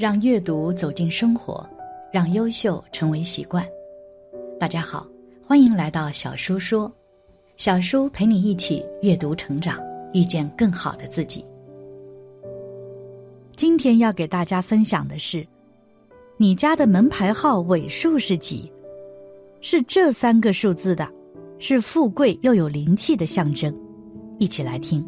让阅读走进生活，让优秀成为习惯。大家好，欢迎来到小叔说，小叔陪你一起阅读成长，遇见更好的自己。今天要给大家分享的是，你家的门牌号尾数是几？是这三个数字的，是富贵又有灵气的象征。一起来听。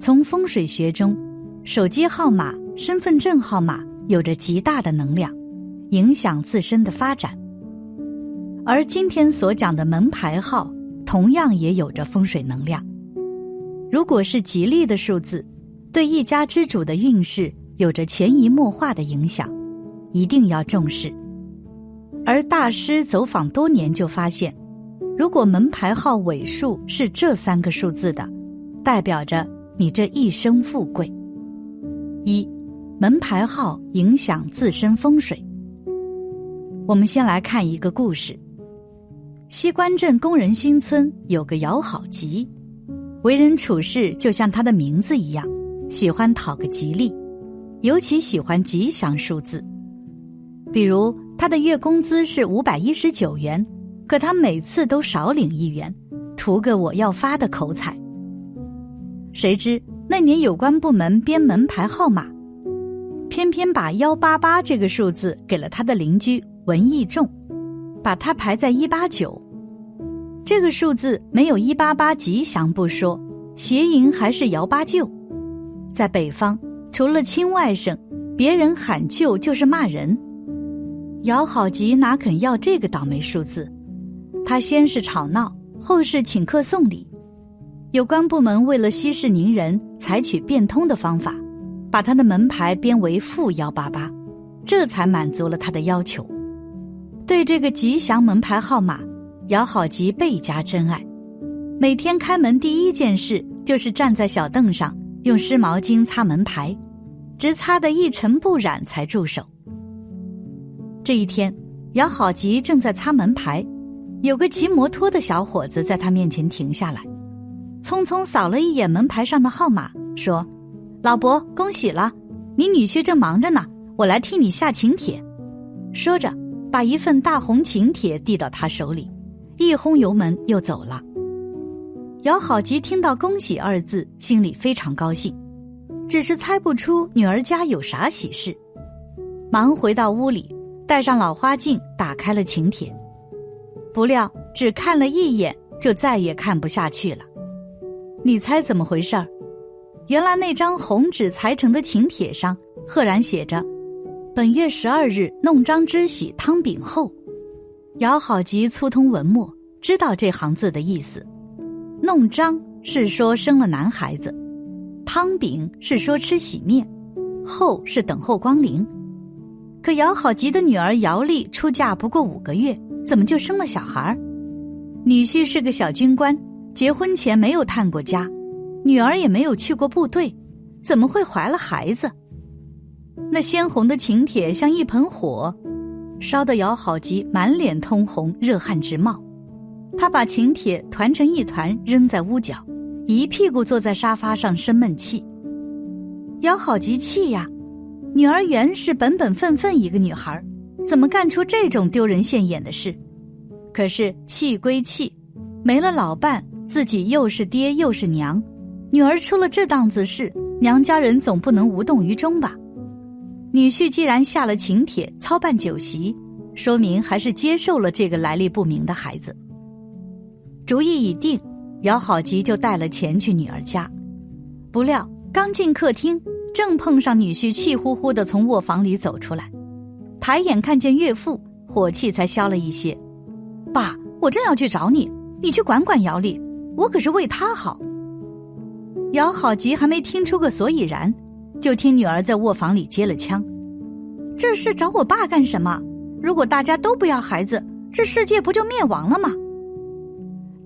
从风水学中，手机号码。身份证号码有着极大的能量，影响自身的发展。而今天所讲的门牌号，同样也有着风水能量。如果是吉利的数字，对一家之主的运势有着潜移默化的影响，一定要重视。而大师走访多年就发现，如果门牌号尾数是这三个数字的，代表着你这一生富贵。一。门牌号影响自身风水。我们先来看一个故事。西关镇工人新村有个姚好吉，为人处事就像他的名字一样，喜欢讨个吉利，尤其喜欢吉祥数字。比如他的月工资是五百一十九元，可他每次都少领一元，图个我要发的口彩。谁知那年有关部门编门牌号码。偏偏把幺八八这个数字给了他的邻居文义仲，把他排在一八九。这个数字没有一八八吉祥不说，谐音还是姚八舅。在北方，除了亲外甥，别人喊舅就是骂人。姚好吉哪肯要这个倒霉数字？他先是吵闹，后是请客送礼。有关部门为了息事宁人，采取变通的方法。把他的门牌编为负幺八八，这才满足了他的要求。对这个吉祥门牌号码，姚好吉倍加珍爱。每天开门第一件事就是站在小凳上用湿毛巾擦门牌，直擦得一尘不染才住手。这一天，姚好吉正在擦门牌，有个骑摩托的小伙子在他面前停下来，匆匆扫了一眼门牌上的号码，说。老伯，恭喜了！你女婿正忙着呢，我来替你下请帖。说着，把一份大红请帖递到他手里，一轰油门又走了。姚好吉听到“恭喜”二字，心里非常高兴，只是猜不出女儿家有啥喜事，忙回到屋里，戴上老花镜，打开了请帖。不料只看了一眼，就再也看不下去了。你猜怎么回事儿？原来那张红纸裁成的请帖上，赫然写着：“本月十二日弄璋之喜汤饼后。”姚好吉粗通文墨，知道这行字的意思。弄璋是说生了男孩子，汤饼是说吃喜面，后是等候光临。可姚好吉的女儿姚丽出嫁不过五个月，怎么就生了小孩女婿是个小军官，结婚前没有探过家。女儿也没有去过部队，怎么会怀了孩子？那鲜红的请帖像一盆火，烧得姚好吉满脸通红，热汗直冒。他把请帖团成一团扔在屋角，一屁股坐在沙发上生闷气。姚好吉气呀，女儿原是本本分分一个女孩，怎么干出这种丢人现眼的事？可是气归气，没了老伴，自己又是爹又是娘。女儿出了这档子事，娘家人总不能无动于衷吧？女婿既然下了请帖，操办酒席，说明还是接受了这个来历不明的孩子。主意已定，姚好吉就带了钱去女儿家。不料刚进客厅，正碰上女婿气呼呼的从卧房里走出来，抬眼看见岳父，火气才消了一些。爸，我正要去找你，你去管管姚丽，我可是为她好。姚好吉还没听出个所以然，就听女儿在卧房里接了枪：“这事找我爸干什么？如果大家都不要孩子，这世界不就灭亡了吗？”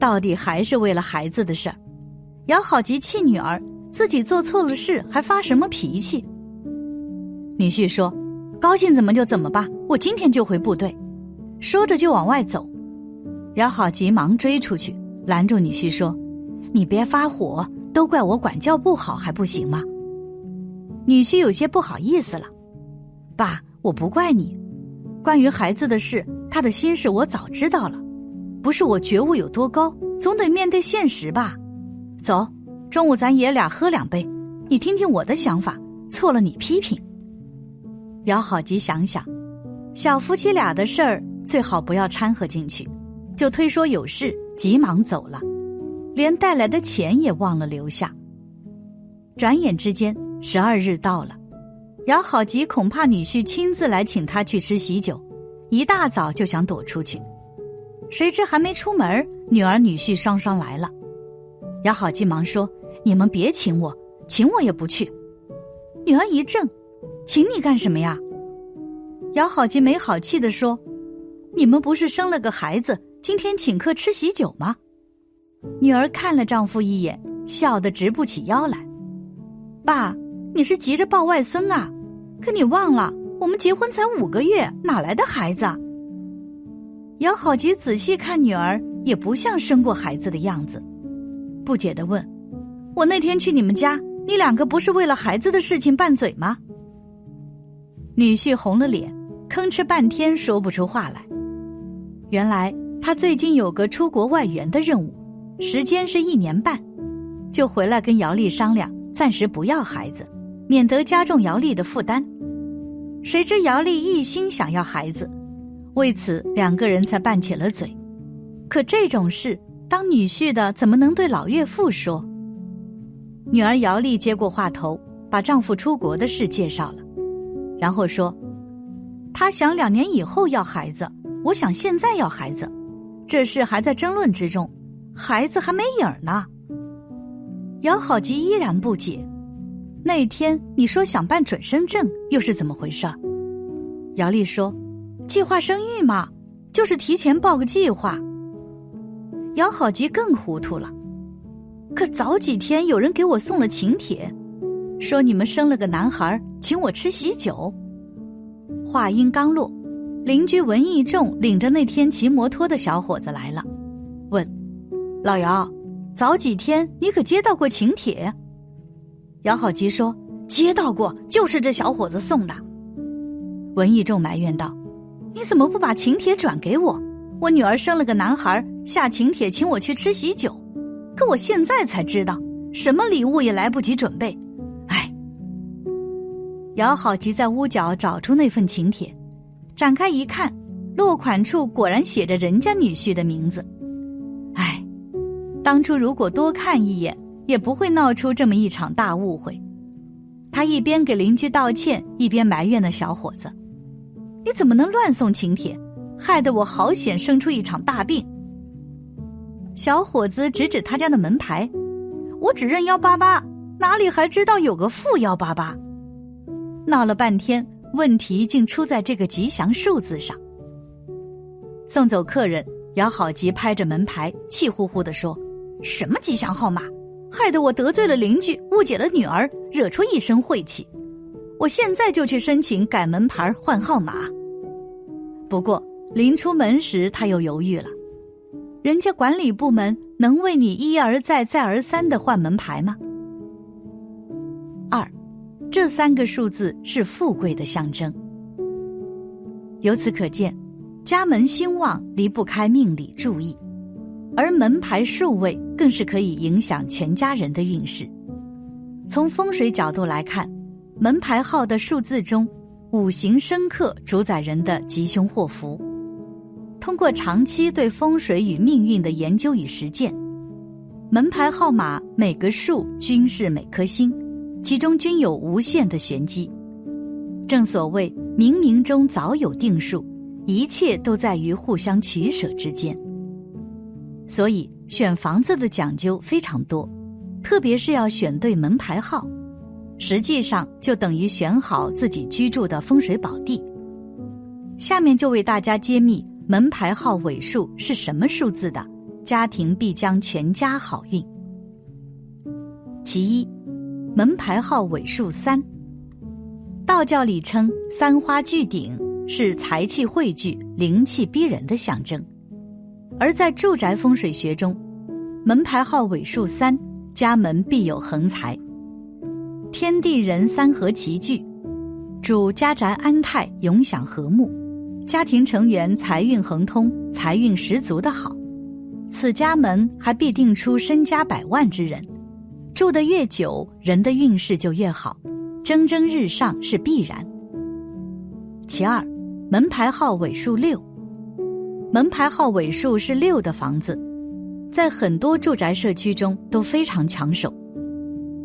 到底还是为了孩子的事。姚好吉气女儿，自己做错了事还发什么脾气？女婿说：“高兴怎么就怎么吧，我今天就回部队。”说着就往外走。姚好吉忙追出去，拦住女婿说：“你别发火。”都怪我管教不好还不行吗？女婿有些不好意思了，爸，我不怪你。关于孩子的事，他的心事我早知道了。不是我觉悟有多高，总得面对现实吧。走，中午咱爷俩喝两杯，你听听我的想法，错了你批评。姚好吉想想，小夫妻俩的事儿最好不要掺和进去，就推说有事，急忙走了，连带来的钱也忘了留下。转眼之间，十二日到了，姚好吉恐怕女婿亲自来请他去吃喜酒，一大早就想躲出去，谁知还没出门，女儿女婿双双来了。姚好吉忙说：“你们别请我，请我也不去。”女儿一怔。请你干什么呀？姚好吉没好气的说：“你们不是生了个孩子，今天请客吃喜酒吗？”女儿看了丈夫一眼，笑得直不起腰来。爸，你是急着抱外孙啊？可你忘了，我们结婚才五个月，哪来的孩子？姚好吉仔细看女儿，也不像生过孩子的样子，不解的问：“我那天去你们家，你两个不是为了孩子的事情拌嘴吗？”女婿红了脸，吭哧半天说不出话来。原来他最近有个出国外援的任务，时间是一年半，就回来跟姚丽商量，暂时不要孩子，免得加重姚丽的负担。谁知姚丽一心想要孩子，为此两个人才拌起了嘴。可这种事，当女婿的怎么能对老岳父说？女儿姚丽接过话头，把丈夫出国的事介绍了。然后说：“他想两年以后要孩子，我想现在要孩子，这事还在争论之中，孩子还没影儿呢。”姚好吉依然不解：“那天你说想办准生证，又是怎么回事？”姚丽说：“计划生育嘛，就是提前报个计划。”姚好吉更糊涂了，可早几天有人给我送了请帖。说你们生了个男孩，请我吃喜酒。话音刚落，邻居文义仲领着那天骑摩托的小伙子来了，：“老姚，早几天你可接到过请帖？”姚好吉说：“接到过，就是这小伙子送的。”文义仲埋怨道：“你怎么不把请帖转给我？我女儿生了个男孩，下请帖请我去吃喜酒，可我现在才知道，什么礼物也来不及准备。”姚好吉在屋角找出那份请帖，展开一看，落款处果然写着人家女婿的名字。当初如果多看一眼，也不会闹出这么一场大误会。他一边给邻居道歉，一边埋怨那小伙子：“你怎么能乱送请帖，害得我好险生出一场大病。”小伙子指指他家的门牌：“我只认幺八八，哪里还知道有个负幺八八？”闹了半天，问题竟出在这个吉祥数字上。送走客人，姚好吉拍着门牌，气呼呼地说：“什么吉祥号码，害得我得罪了邻居，误解了女儿，惹出一身晦气。我现在就去申请改门牌换号码。”不过临出门时，他又犹豫了：“人家管理部门能为你一而再、再而三的换门牌吗？”二。这三个数字是富贵的象征。由此可见，家门兴旺离不开命理注意，而门牌数位更是可以影响全家人的运势。从风水角度来看，门牌号的数字中，五行生克主宰人的吉凶祸福。通过长期对风水与命运的研究与实践，门牌号码每个数均是每颗星。其中均有无限的玄机，正所谓冥冥中早有定数，一切都在于互相取舍之间。所以选房子的讲究非常多，特别是要选对门牌号，实际上就等于选好自己居住的风水宝地。下面就为大家揭秘门牌号尾数是什么数字的，家庭必将全家好运。其一。门牌号尾数三，道教里称三花聚顶，是财气汇聚、灵气逼人的象征；而在住宅风水学中，门牌号尾数三，家门必有横财，天地人三合齐聚，主家宅安泰，永享和睦，家庭成员财运亨通，财运十足的好。此家门还必定出身家百万之人，住得越久，人的运势就越好，蒸蒸日上是必然。其二，门牌号尾数六，门牌号尾数是六的房子，在很多住宅社区中都非常抢手。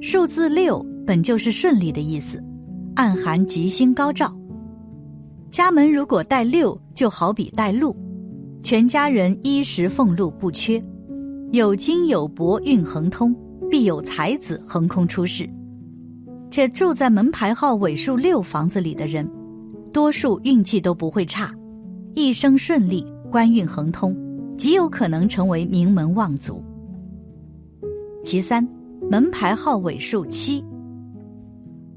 数字六本就是顺利的意思，暗含吉星高照。家门如果带六，就好比带路。全家人衣食俸禄不缺，有金有帛运亨通，必有才子横空出世。且住在门牌号尾数六房子里的人，多数运气都不会差，一生顺利，官运亨通，极有可能成为名门望族。其三，门牌号尾数七，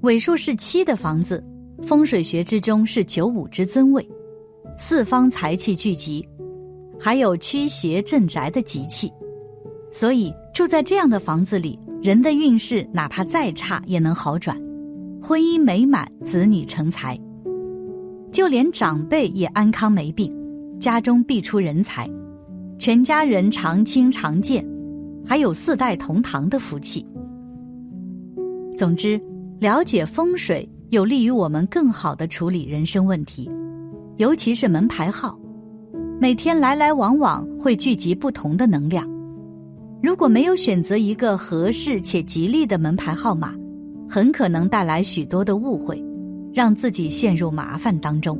尾数是七的房子，风水学之中是九五之尊位，四方财气聚集。还有驱邪镇宅的吉气，所以住在这样的房子里，人的运势哪怕再差也能好转，婚姻美满，子女成才，就连长辈也安康没病，家中必出人才，全家人常亲常见，还有四代同堂的福气。总之，了解风水有利于我们更好的处理人生问题，尤其是门牌号。每天来来往往会聚集不同的能量，如果没有选择一个合适且吉利的门牌号码，很可能带来许多的误会，让自己陷入麻烦当中。